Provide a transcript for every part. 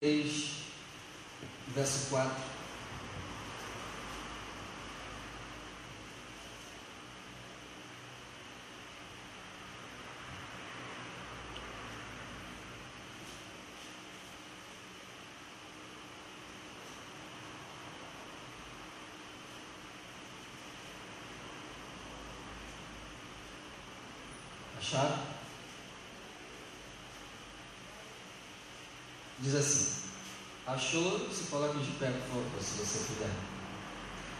3, verso 4. Acharam? Diz assim: Achou, se coloque de pé, por favor, se você puder.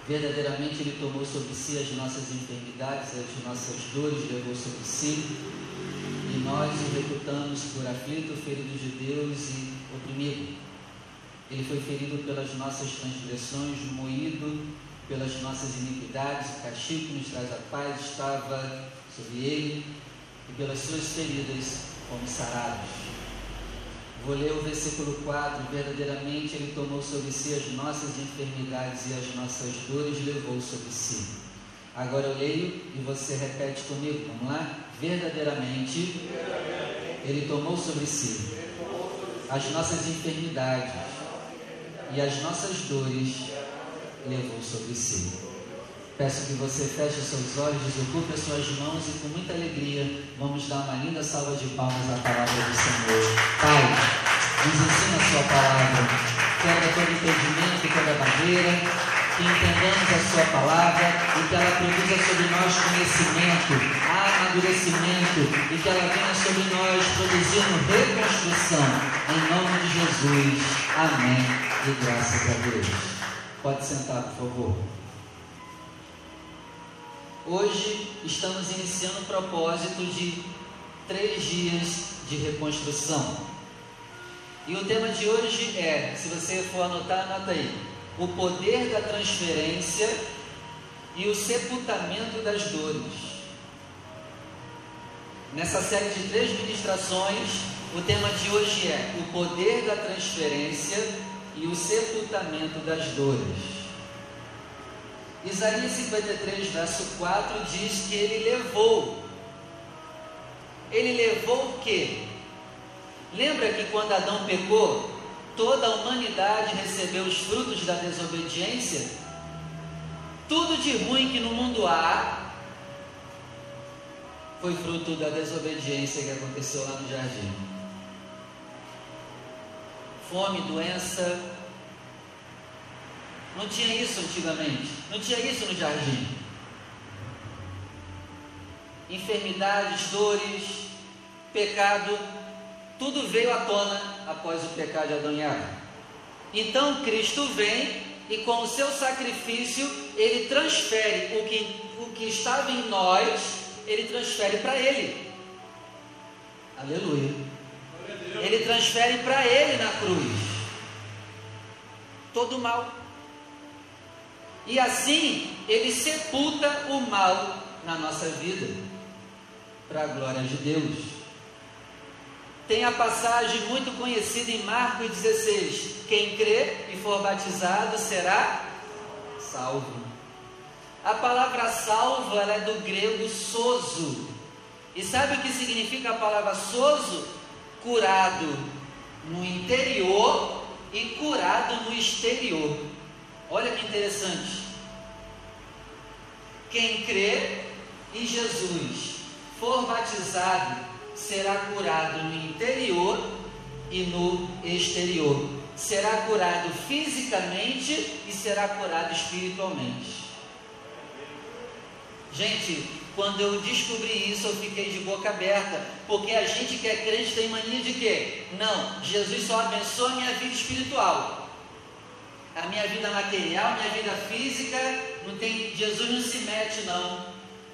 Verdadeiramente Ele tomou sobre si as nossas enfermidades, as nossas dores, levou sobre si, e nós o reputamos por aflito, ferido de Deus e oprimido. Ele foi ferido pelas nossas transgressões, moído pelas nossas iniquidades, o castigo que nos traz a paz estava sobre ele, e pelas suas feridas fomos sarados. Vou ler o versículo 4. Verdadeiramente Ele tomou sobre si as nossas enfermidades e as nossas dores levou sobre si. Agora eu leio e você repete comigo. Vamos lá? Verdadeiramente, Ele tomou sobre si as nossas enfermidades e as nossas dores levou sobre si. Peço que você feche seus olhos, desocupe as suas mãos e com muita alegria vamos dar uma linda salva de palmas à palavra do Senhor. Pai, nos ensina a sua palavra. Quebra todo impedimento, toda barreira, que entendamos a sua palavra e que ela produza sobre nós conhecimento, amadurecimento e que ela venha sobre nós produzindo reconstrução. Em nome de Jesus. Amém. E graças a Deus. Pode sentar, por favor. Hoje estamos iniciando o propósito de três dias de reconstrução. E o tema de hoje é, se você for anotar, anota aí, o poder da transferência e o sepultamento das dores. Nessa série de três ministrações, o tema de hoje é o poder da transferência e o sepultamento das dores. Isaías 53, verso 4 diz que ele levou. Ele levou o quê? Lembra que quando Adão pecou, toda a humanidade recebeu os frutos da desobediência? Tudo de ruim que no mundo há foi fruto da desobediência que aconteceu lá no jardim. Fome, doença, não tinha isso antigamente. Não tinha isso no jardim. Enfermidades, dores, pecado, tudo veio à tona após o pecado de Adão e Eva. Então Cristo vem e com o seu sacrifício ele transfere o que, o que estava em nós, ele transfere para ele. Aleluia. Ele transfere para ele na cruz todo o mal. E assim ele sepulta o mal na nossa vida, para a glória de Deus. Tem a passagem muito conhecida em Marcos 16: quem crê e for batizado será salvo. A palavra salvo é do grego soso. E sabe o que significa a palavra soso? Curado no interior e curado no exterior. Olha que interessante. Quem crê em Jesus, for batizado, será curado no interior e no exterior. Será curado fisicamente e será curado espiritualmente. Gente, quando eu descobri isso, eu fiquei de boca aberta, porque a gente que é crente tem mania de quê? Não, Jesus só abençoa a minha vida espiritual a minha vida material, minha vida física, não tem, Jesus não se mete não.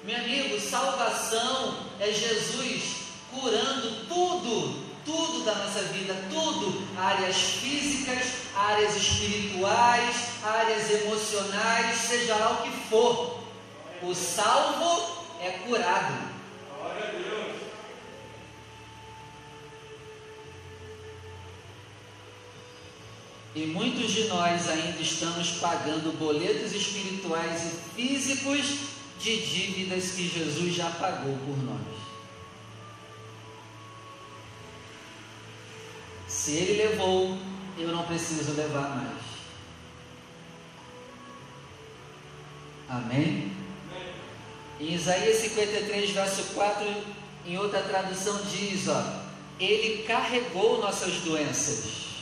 Meu amigo, salvação é Jesus curando tudo, tudo da nossa vida, tudo, áreas físicas, áreas espirituais, áreas emocionais, seja lá o que for. O salvo é curado. Glória a Deus. E muitos de nós ainda estamos pagando boletos espirituais e físicos de dívidas que Jesus já pagou por nós. Se ele levou, preciso levar mais. Amém? Em Isaías 53, verso 4, em outra tradução diz, ó, ele carregou nossas doenças.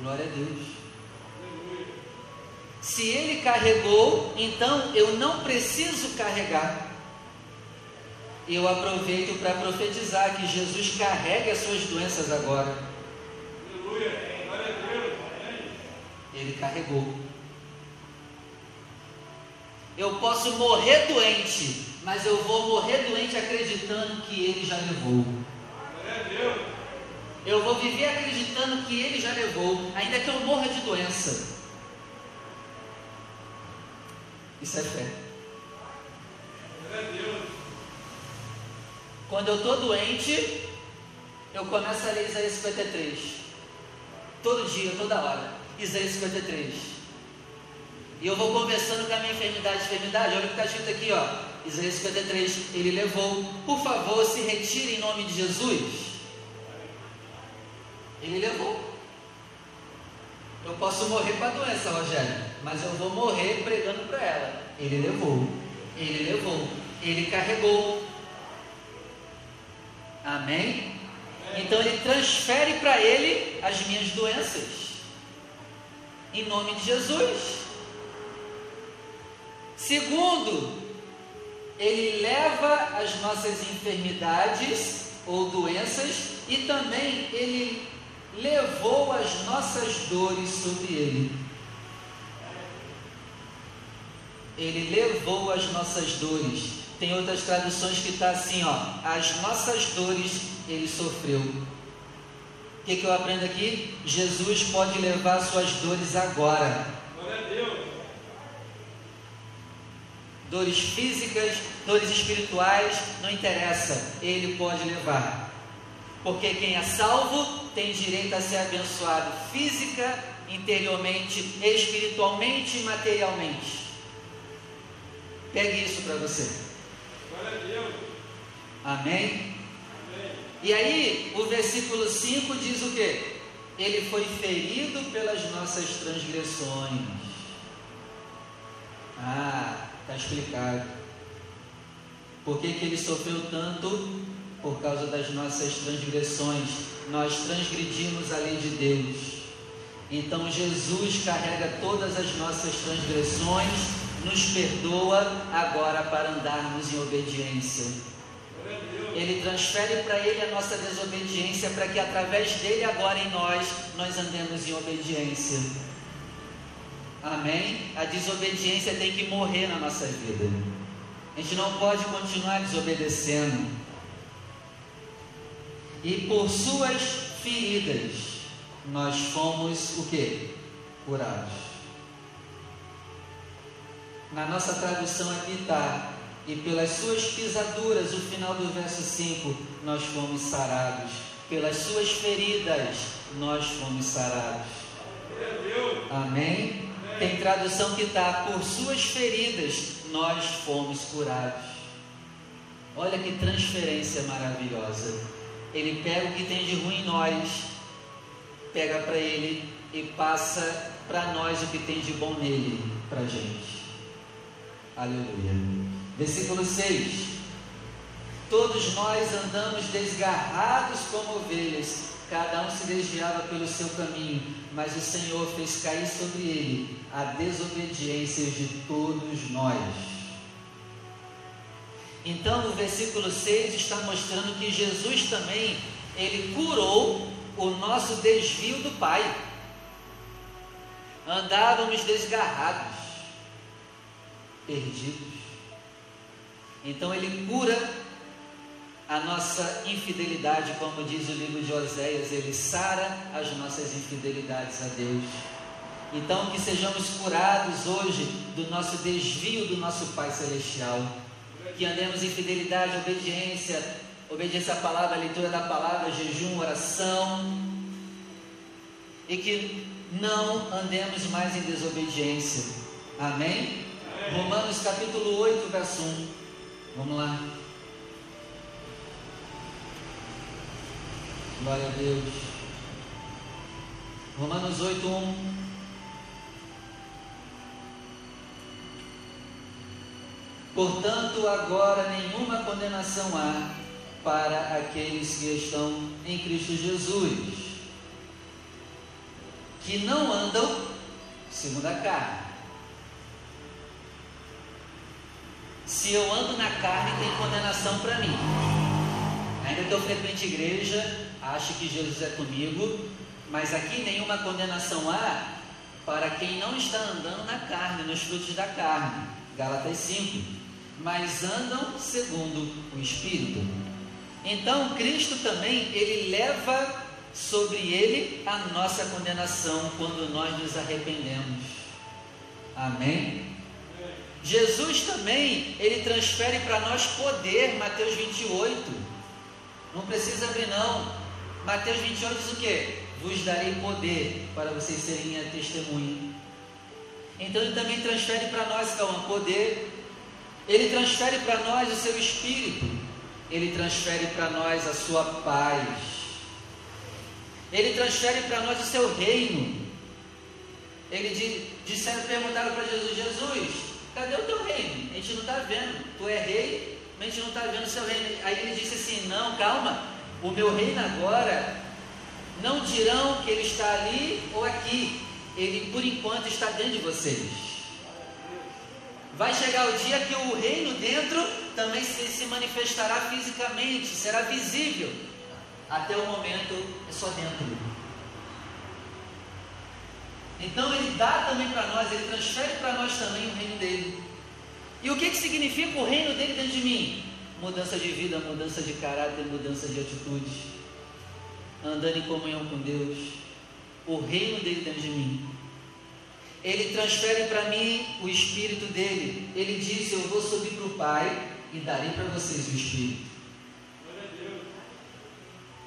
Glória a Deus. Se ele carregou, então eu não preciso carregar. Eu aproveito para profetizar que Jesus carrega as suas doenças agora. Ele carregou. Eu posso morrer doente, mas eu vou morrer doente acreditando que Ele já levou. Eu vou viver acreditando que Ele já levou, ainda que eu morra de doença. Isso é fé. Quando eu estou doente, eu começo a ler Isaías 53. Todo dia, toda hora. Isaías 53. E eu vou conversando com a minha enfermidade. Enfermidade, olha o que está escrito aqui, ó. Isaías 53, ele levou. Por favor, se retire em nome de Jesus. Ele levou. Eu posso morrer com a doença, Rogério, mas eu vou morrer pregando para ela. Ele levou. Ele levou. Ele carregou. Amém? Então ele transfere para ele as minhas doenças. Em nome de Jesus. Segundo, ele leva as nossas enfermidades ou doenças e também ele levou as nossas dores sobre ele. Ele levou as nossas dores. Tem outras traduções que está assim, ó, as nossas dores ele sofreu. O que, que eu aprendo aqui? Jesus pode levar suas dores agora. dores físicas, dores espirituais, não interessa, Ele pode levar. Porque quem é salvo tem direito a ser abençoado física, interiormente, espiritualmente e materialmente. Pegue isso para você. Glória a Deus. Amém? Amém? E aí, o versículo 5 diz o que? Ele foi ferido pelas nossas transgressões. Ah, Está explicado. Por que, que ele sofreu tanto? Por causa das nossas transgressões. Nós transgredimos a lei de Deus. Então Jesus carrega todas as nossas transgressões, nos perdoa agora para andarmos em obediência. Ele transfere para ele a nossa desobediência para que através dele agora em nós nós andemos em obediência. Amém? A desobediência tem que morrer na nossa vida. A gente não pode continuar desobedecendo. E por suas feridas nós fomos o que? Curados. Na nossa tradução aqui está, e pelas suas pisaduras, o final do verso 5, nós fomos sarados. Pelas suas feridas, nós fomos sarados. Amém? Tem tradução que está: por suas feridas nós fomos curados. Olha que transferência maravilhosa. Ele pega o que tem de ruim em nós, pega para ele e passa para nós o que tem de bom nele, para gente. Aleluia. Versículo 6. Todos nós andamos desgarrados como ovelhas, cada um se desviava pelo seu caminho, mas o Senhor fez cair sobre ele a desobediência de todos nós. Então, no versículo 6 está mostrando que Jesus também ele curou o nosso desvio do Pai. Andávamos desgarrados, perdidos. Então ele cura a nossa infidelidade, como diz o livro de Oséias, ele sara as nossas infidelidades a Deus. Então, que sejamos curados hoje do nosso desvio do nosso Pai Celestial. Que andemos em fidelidade, obediência, obediência à palavra, à leitura da palavra, jejum, oração. E que não andemos mais em desobediência. Amém? Amém. Romanos capítulo 8, verso 1. Vamos lá. Glória a Deus. Romanos 8, 1. Portanto, agora nenhuma condenação há para aqueles que estão em Cristo Jesus, que não andam segundo a carne. Se eu ando na carne, tem condenação para mim. Ainda que eu frequente igreja, acho que Jesus é comigo, mas aqui nenhuma condenação há para quem não está andando na carne, nos frutos da carne. Gálatas 5 mas andam segundo o Espírito. Então Cristo também ele leva sobre ele a nossa condenação quando nós nos arrependemos. Amém? Jesus também ele transfere para nós poder, Mateus 28. Não precisa abrir não. Mateus 28 diz o que? Vos darei poder para vocês serem minha testemunha. Então ele também transfere para nós, calma, poder ele transfere para nós o seu espírito, ele transfere para nós a sua paz, ele transfere para nós o seu reino. Ele disseram, perguntaram para Jesus: Jesus, cadê o teu reino? A gente não está vendo. Tu é rei, mas a gente não está vendo o seu reino. Aí ele disse assim: Não, calma, o meu reino agora não dirão que ele está ali ou aqui. Ele por enquanto está dentro de vocês. Vai chegar o dia que o reino dentro também se, se manifestará fisicamente, será visível. Até o momento é só dentro. Então ele dá também para nós, ele transfere para nós também o reino dele. E o que, que significa o reino dele dentro de mim? Mudança de vida, mudança de caráter, mudança de atitudes. Andando em comunhão com Deus. O reino dele dentro de mim. Ele transfere para mim o Espírito dele. Ele disse: Eu vou subir para o Pai e darei para vocês o Espírito.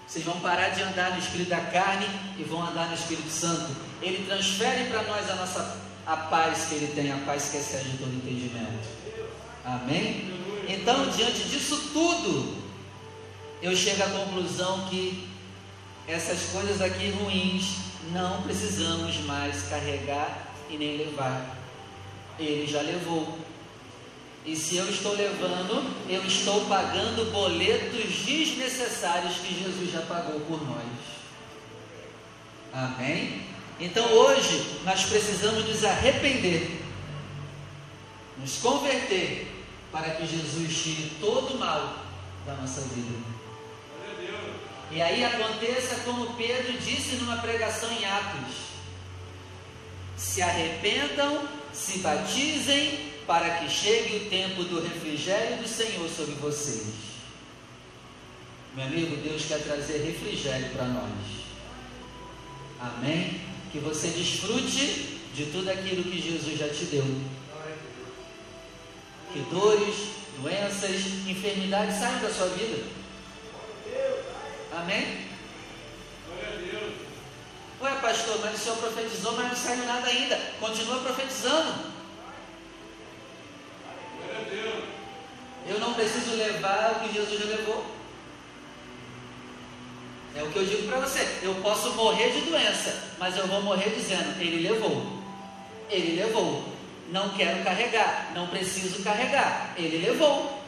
Vocês vão parar de andar no Espírito da carne e vão andar no Espírito Santo. Ele transfere para nós a nossa a paz que ele tem, a paz que excede todo entendimento. Amém? Então, diante disso tudo, eu chego à conclusão que essas coisas aqui ruins não precisamos mais carregar e nem levar. Ele já levou. E se eu estou levando, eu estou pagando boletos desnecessários que Jesus já pagou por nós. Amém? Então hoje nós precisamos nos arrepender, nos converter, para que Jesus tire todo o mal da nossa vida. E aí aconteça como Pedro disse numa pregação em Atos: se arrependam, se batizem, para que chegue o tempo do refrigério do Senhor sobre vocês. Meu amigo, Deus quer trazer refrigério para nós. Amém? Que você desfrute de tudo aquilo que Jesus já te deu. Que dores, doenças, enfermidades saiam da sua vida. Amém? Ué, pastor, mas o senhor profetizou, mas não saiu nada ainda. Continua profetizando. Eu não preciso levar o que Jesus já levou. É o que eu digo para você. Eu posso morrer de doença, mas eu vou morrer dizendo: Ele levou. Ele levou. Não quero carregar. Não preciso carregar. Ele levou.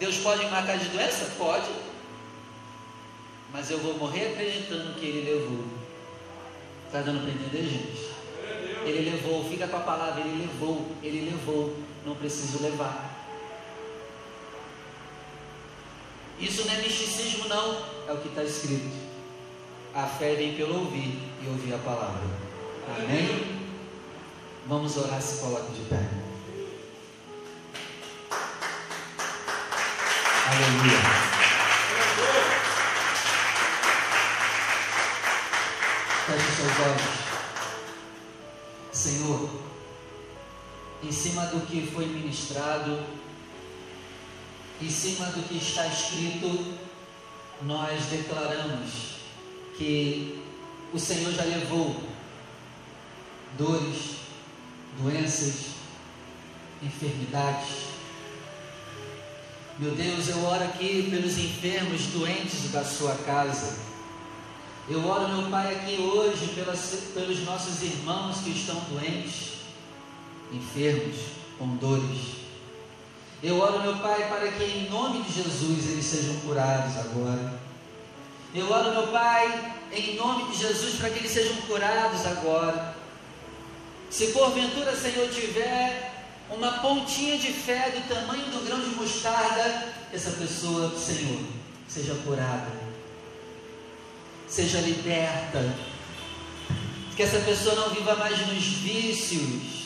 Deus pode me matar de doença? Pode mas eu vou morrer acreditando que ele levou. Está dando para entender, gente? Ele levou, fica com a palavra, ele levou, ele levou, não preciso levar. Isso não é misticismo, não, é o que está escrito. A fé vem pelo ouvir e ouvir a palavra. Amém? Vamos orar, se coloque de pé. Aleluia. Olhos. Senhor, em cima do que foi ministrado, em cima do que está escrito, nós declaramos que o Senhor já levou dores, doenças, enfermidades. Meu Deus, eu oro aqui pelos enfermos, doentes da sua casa Eu oro, meu Pai, aqui hoje pelas, pelos nossos irmãos que estão doentes, enfermos, com dores. Eu oro, meu Pai, para que em nome de Jesus eles sejam curados agora. Eu oro, meu Pai, em nome de Jesus, para que eles sejam curados agora. Se porventura, Senhor, tiver uma pontinha de fé do tamanho do grão de mostarda, essa pessoa, Senhor, seja curada, seja liberta, que essa pessoa não viva mais nos vícios,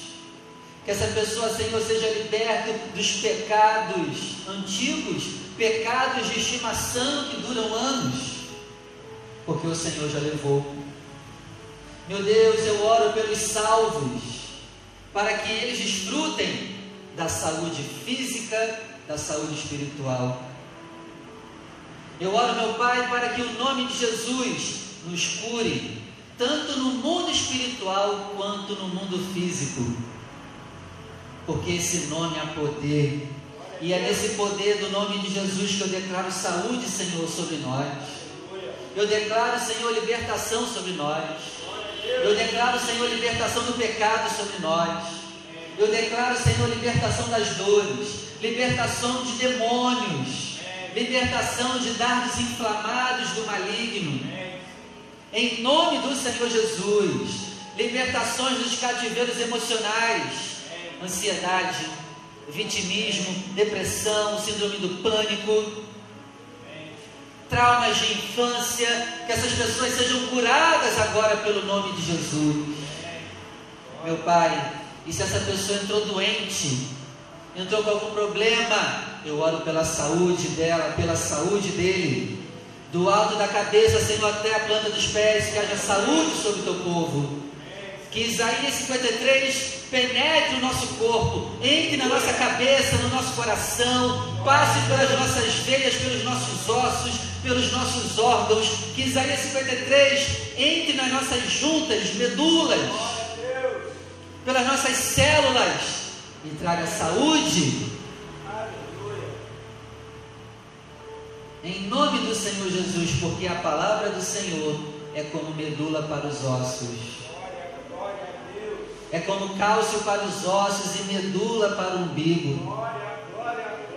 que essa pessoa, Senhor, seja liberta dos pecados antigos, pecados de estimação que duram anos, porque o Senhor já levou. Meu Deus, eu oro pelos salvos, para que eles desfrutem da saúde física, da saúde espiritual. Eu oro, meu Pai, para que o nome de Jesus nos cure, tanto no mundo espiritual quanto no mundo físico, porque esse nome há poder, e é nesse poder do nome de Jesus que eu declaro saúde, Senhor, sobre nós. Eu declaro, Senhor, libertação sobre nós. Eu declaro, Senhor, libertação do pecado sobre nós. Eu declaro, Senhor, libertação das dores, libertação de demônios, libertação de dardos inflamados do maligno. Em nome do Senhor Jesus, libertações dos cativeiros emocionais, ansiedade, vitimismo, depressão, síndrome do pânico. Traumas de infância, que essas pessoas sejam curadas agora pelo nome de Jesus. Meu Pai, e se essa pessoa entrou doente, entrou com algum problema, eu oro pela saúde dela, pela saúde dele, do alto da cabeça, Senhor, até a planta dos pés, que haja saúde sobre o teu povo. Que Isaías 53 penetre o nosso corpo, entre na nossa cabeça, no nosso coração, passe pelas nossas veias, pelos nossos ossos, pelos nossos órgãos. Que Isaías 53 entre nas nossas juntas, medulas, pelas nossas células e traga saúde. Em nome do Senhor Jesus, porque a palavra do Senhor é como medula para os ossos é como cálcio para os ossos e medula para o umbigo.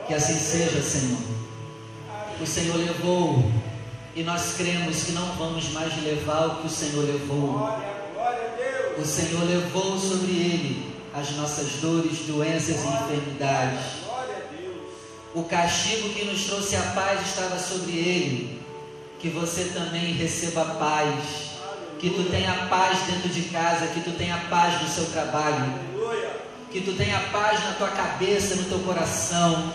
Que assim seja, Senhor. O Senhor levou e nós cremos que não vamos mais levar o que o Senhor levou. O Senhor levou sobre ele as nossas dores, doenças e enfermidades. O castigo que nos trouxe a paz estava sobre ele. Que você também receba paz que tu tenha paz dentro de casa, que tu tenha paz no seu trabalho, que tu tenha paz na tua cabeça, no teu coração,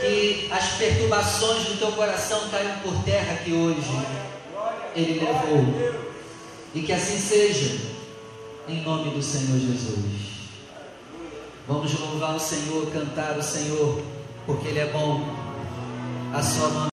que as perturbações do teu coração caiam por terra que hoje Ele levou, e que assim seja, em nome do Senhor Jesus. Vamos louvar o Senhor, cantar o Senhor, porque Ele é bom, a sua mão.